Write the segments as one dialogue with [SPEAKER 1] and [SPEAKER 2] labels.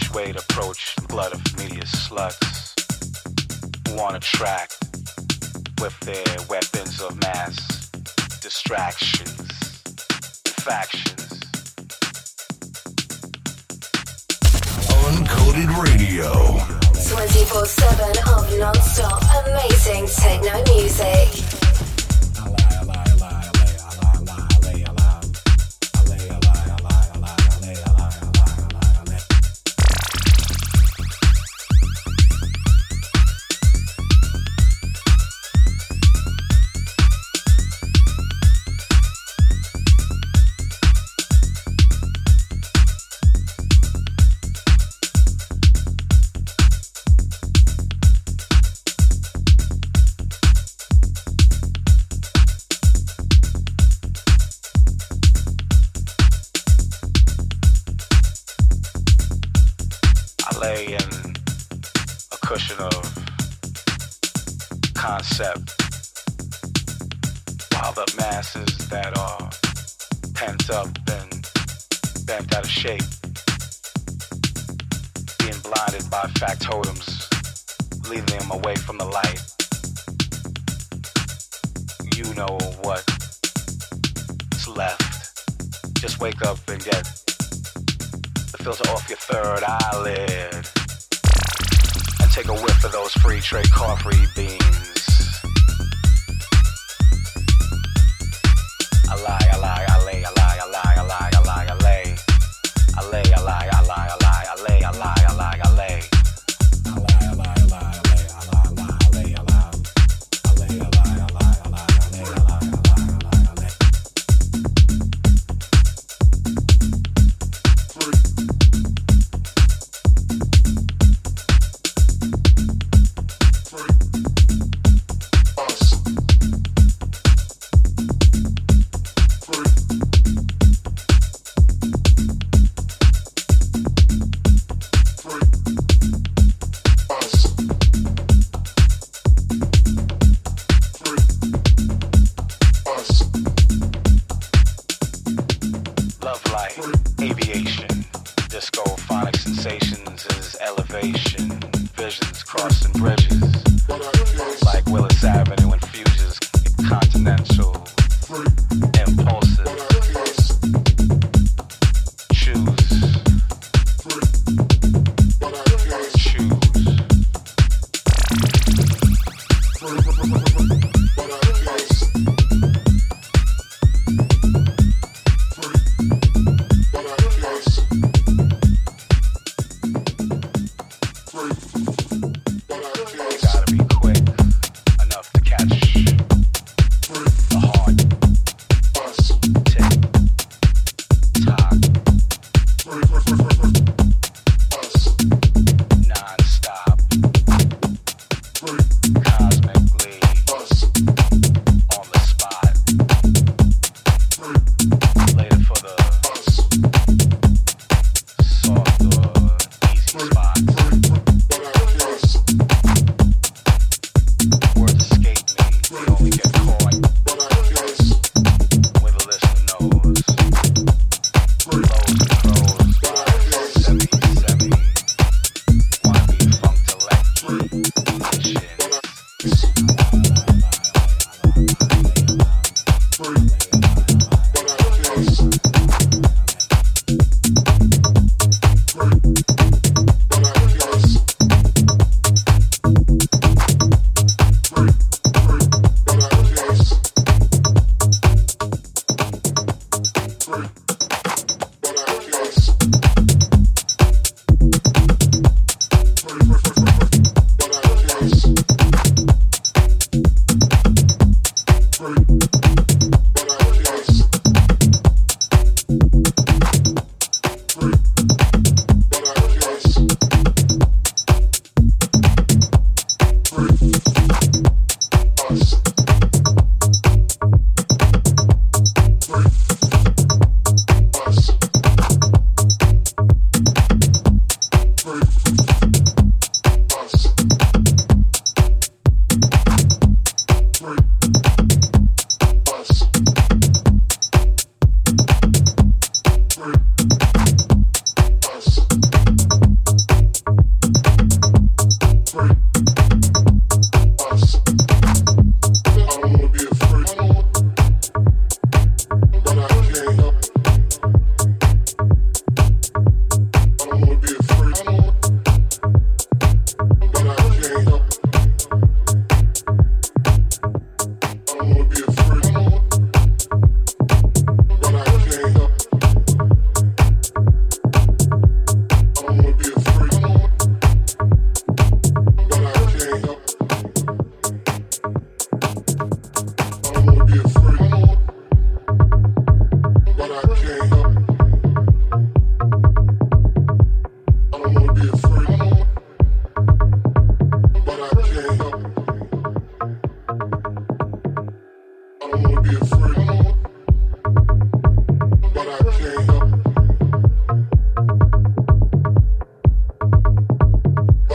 [SPEAKER 1] which way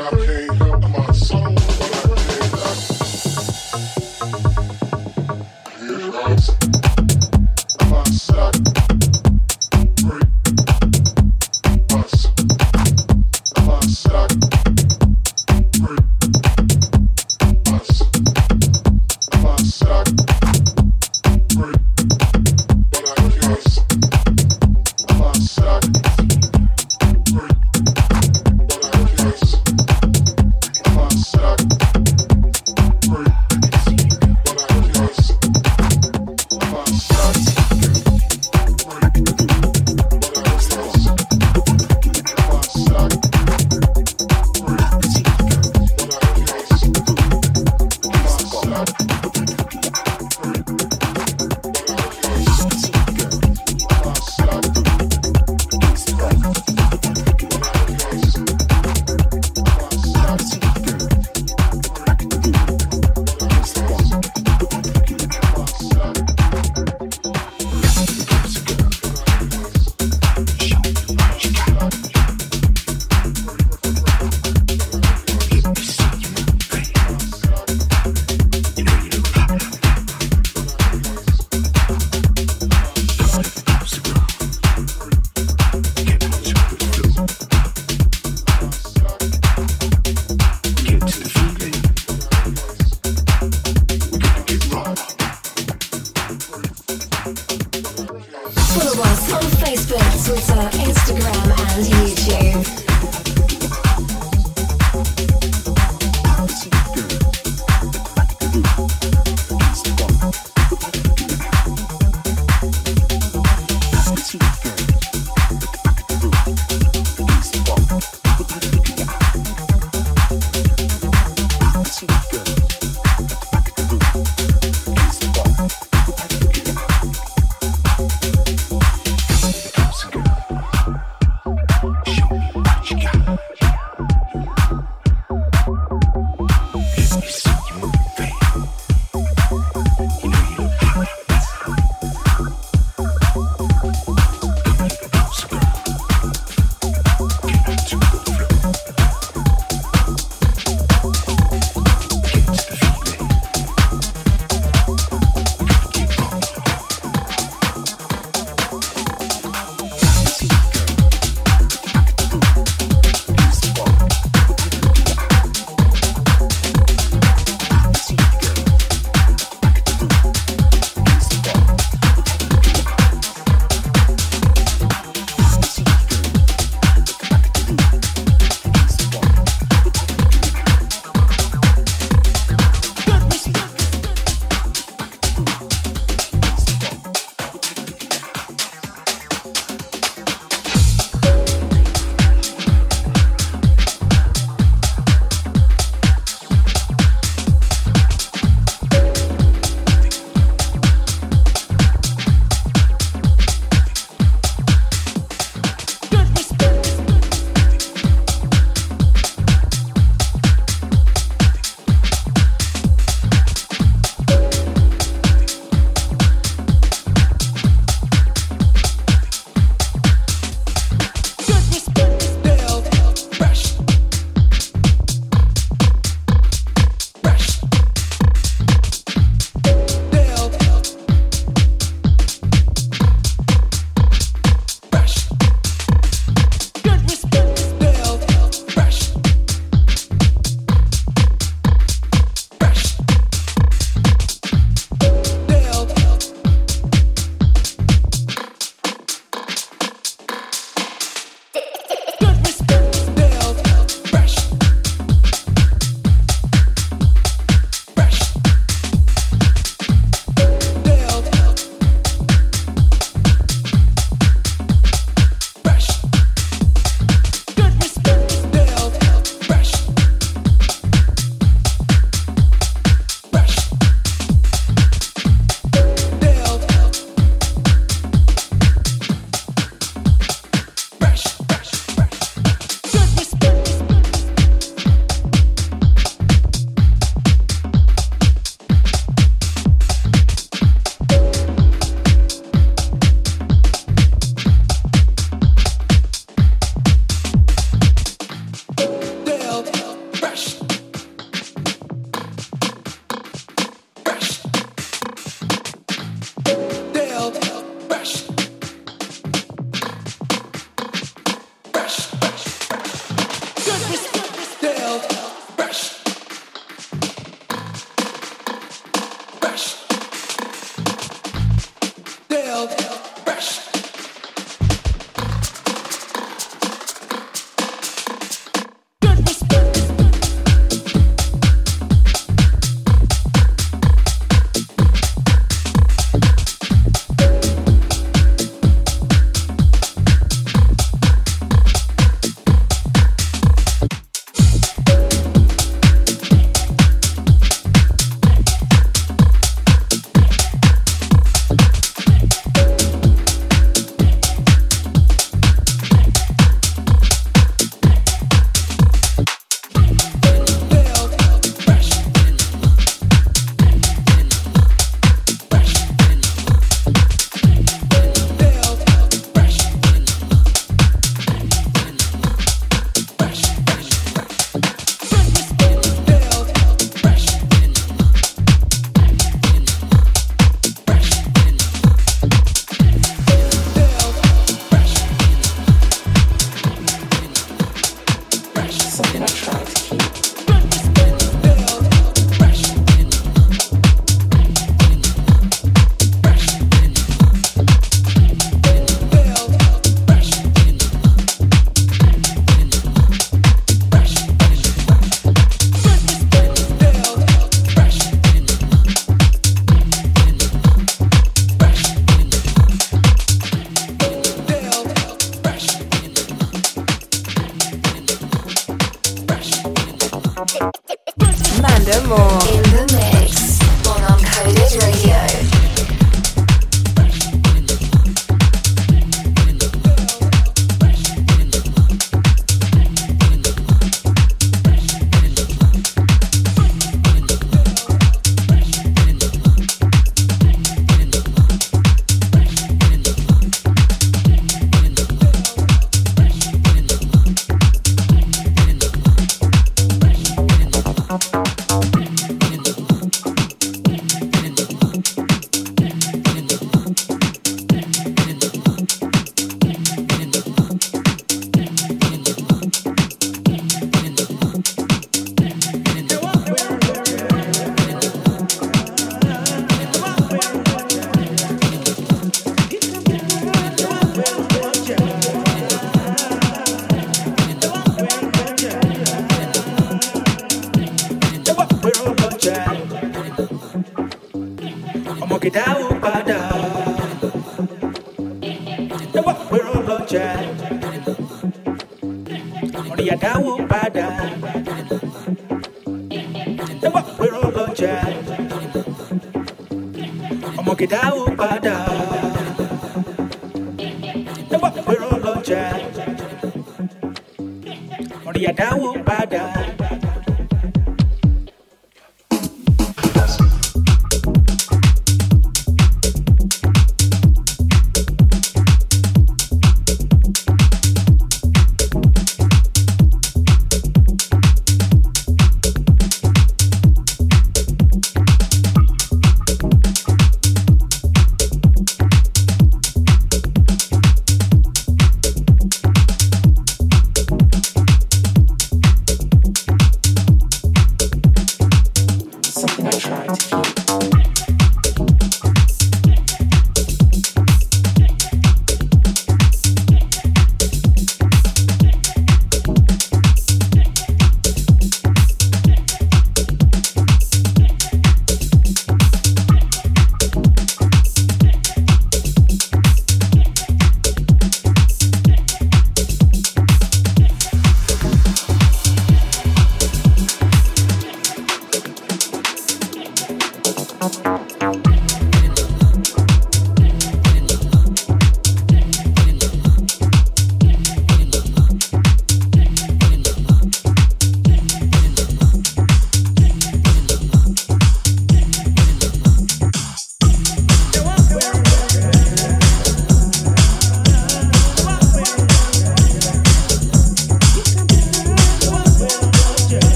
[SPEAKER 2] when
[SPEAKER 1] I came up
[SPEAKER 2] my soul.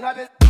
[SPEAKER 2] sabe?